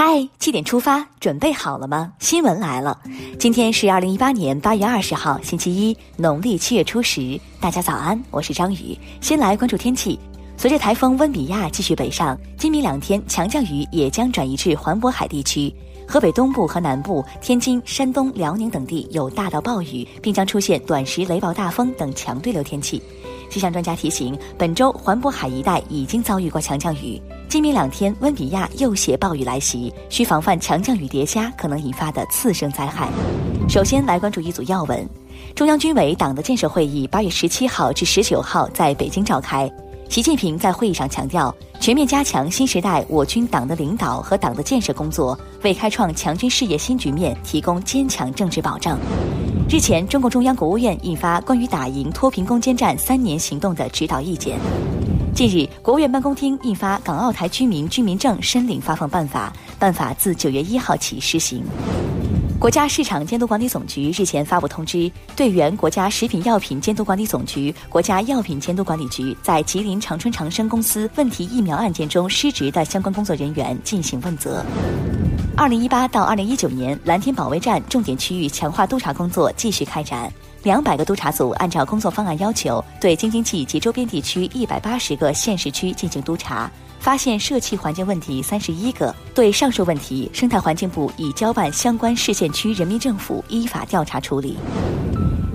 嗨，七点出发，准备好了吗？新闻来了，今天是二零一八年八月二十号，星期一，农历七月初十。大家早安，我是张宇。先来关注天气，随着台风温比亚继续北上，今明两天强降雨也将转移至环渤海地区。河北东部和南部、天津、山东、辽宁等地有大到暴雨，并将出现短时雷暴大风等强对流天气。气象专家提醒，本周环渤海一带已经遭遇过强降雨。今明两天，温比亚又携暴雨来袭，需防范强降雨叠加可能引发的次生灾害。首先来关注一组要闻：中央军委党的建设会议八月十七号至十九号在北京召开。习近平在会议上强调，全面加强新时代我军党的领导和党的建设工作，为开创强军事业新局面提供坚强政治保障。日前，中共中央、国务院印发关于打赢脱贫攻坚战三年行动的指导意见。近日，国务院办公厅印发《港澳台居民居民证申领发放办法》，办法自九月一号起施行。国家市场监督管理总局日前发布通知，对原国家食品药品监督管理总局、国家药品监督管理局在吉林长春长生公司问题疫苗案件中失职的相关工作人员进行问责。二零一八到二零一九年，蓝天保卫战重点区域强化督查工作继续开展。两百个督查组按照工作方案要求，对京津冀及周边地区一百八十个县市区进行督查，发现社气环境问题三十一个。对上述问题，生态环境部已交办相关市县区人民政府依法调查处理。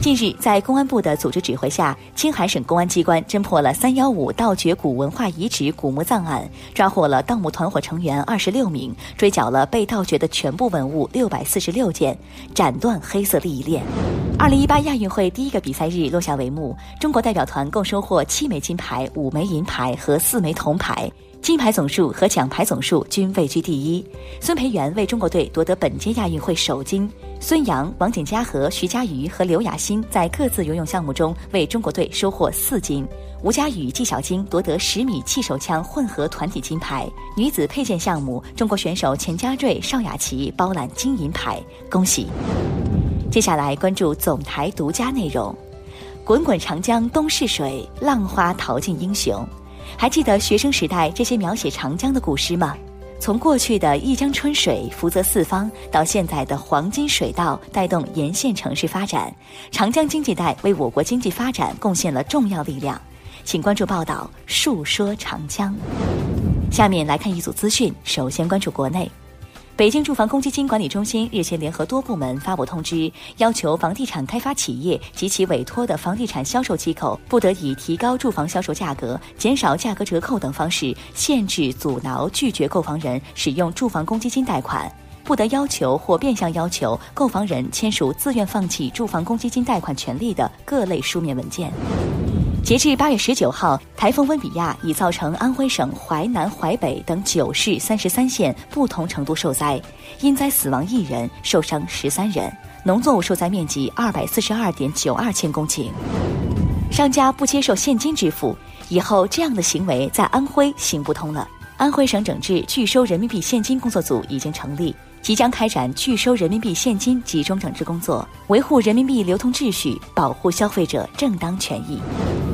近日，在公安部的组织指挥下，青海省公安机关侦破了“三幺五”盗掘古文化遗址古墓葬案，抓获了盗墓团伙成员二十六名，追缴了被盗掘的全部文物六百四十六件，斩断黑色利益链。二零一八亚运会第一个比赛日落下帷幕，中国代表团共收获七枚金牌、五枚银牌和四枚铜牌，金牌总数和奖牌总数均位居第一。孙培元为中国队夺得本届亚运会首金。孙杨、王景嘉和徐嘉余和刘雅欣在各自游泳项目中为中国队收获四金。吴佳宇、纪晓晶夺得十米气手枪混合团体金牌。女子佩剑项目，中国选手钱嘉瑞、邵雅琪包揽金银牌，恭喜！接下来关注总台独家内容：滚滚长江东逝水，浪花淘尽英雄。还记得学生时代这些描写长江的古诗吗？从过去的一江春水福泽四方，到现在的黄金水道带动沿线城市发展，长江经济带为我国经济发展贡献了重要力量。请关注报道，述说长江。下面来看一组资讯，首先关注国内。北京住房公积金管理中心日前联合多部门发布通知，要求房地产开发企业及其委托的房地产销售机构不得以提高住房销售价格、减少价格折扣等方式限制、阻挠、拒绝购房人使用住房公积金贷款，不得要求或变相要求购房人签署自愿放弃住房公积金贷款权利的各类书面文件。截至八月十九号，台风温比亚已造成安徽省淮南、淮北等九市三十三县不同程度受灾，因灾死亡一人，受伤十三人，农作物受灾面积二百四十二点九二千公顷。商家不接受现金支付，以后这样的行为在安徽行不通了。安徽省整治拒收人民币现金工作组已经成立。即将开展拒收人民币现金集中整治工作，维护人民币流通秩序，保护消费者正当权益。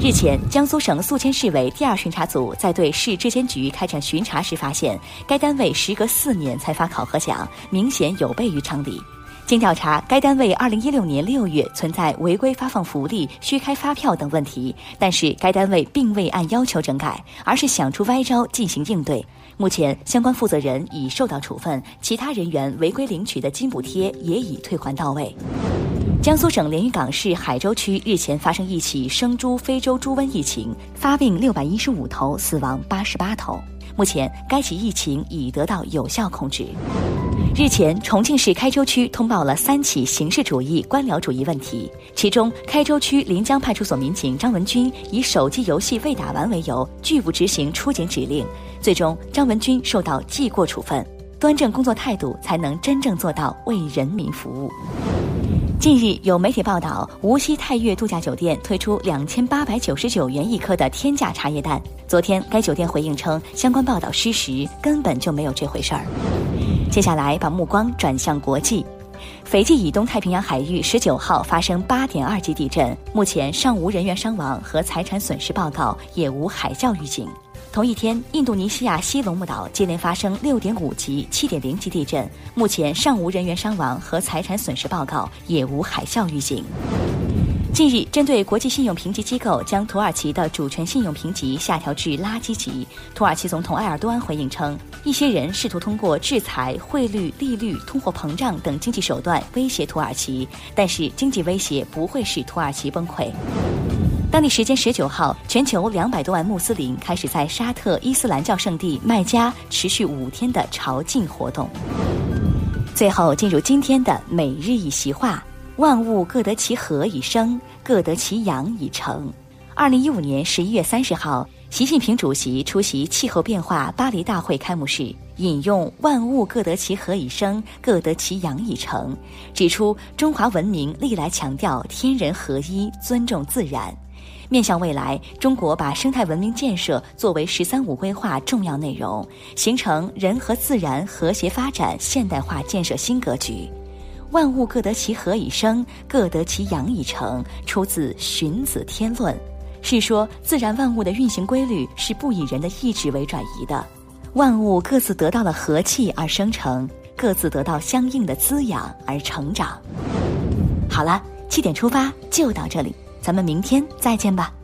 日前，江苏省宿迁市委第二巡查组在对市质监局开展巡查时发现，该单位时隔四年才发考核奖，明显有悖于常理。经调查，该单位二零一六年六月存在违规发放福利、虚开发票等问题，但是该单位并未按要求整改，而是想出歪招进行应对。目前，相关负责人已受到处分，其他人员违规领取的金补贴也已退还到位。江苏省连云港市海州区日前发生一起生猪非洲猪瘟疫情，发病六百一十五头，死亡八十八头。目前，该起疫情已得到有效控制。日前，重庆市开州区通报了三起形式主义、官僚主义问题，其中，开州区临江派出所民警张文军以手机游戏未打完为由，拒不执行出警指令。最终，张文军受到记过处分。端正工作态度，才能真正做到为人民服务。近日，有媒体报道，无锡泰悦度假酒店推出两千八百九十九元一颗的天价茶叶蛋。昨天，该酒店回应称，相关报道失实，根本就没有这回事儿。接下来，把目光转向国际。斐济以东太平洋海域十九号发生八点二级地震，目前尚无人员伤亡和财产损失报告，也无海啸预警。同一天，印度尼西亚西龙目岛接连发生6.5级、7.0级地震，目前尚无人员伤亡和财产损失报告，也无海啸预警。近日，针对国际信用评级机构将土耳其的主权信用评级下调至垃圾级，土耳其总统埃尔多安回应称，一些人试图通过制裁、汇率、利率、通货膨胀等经济手段威胁土耳其，但是经济威胁不会使土耳其崩溃。当地时间十九号，全球两百多万穆斯林开始在沙特伊斯兰教圣地麦加持续五天的朝觐活动。最后进入今天的每日一席话：万物各得其和以生，各得其养以成。二零一五年十一月三十号，习近平主席出席气候变化巴黎大会开幕式，引用“万物各得其和以生，各得其养以成”，指出中华文明历来强调天人合一，尊重自然。面向未来，中国把生态文明建设作为“十三五”规划重要内容，形成人和自然和谐发展现代化建设新格局。万物各得其和以生，各得其养以成，出自《荀子·天论》，是说自然万物的运行规律是不以人的意志为转移的，万物各自得到了和气而生成，各自得到相应的滋养而成长。好了，七点出发就到这里。咱们明天再见吧。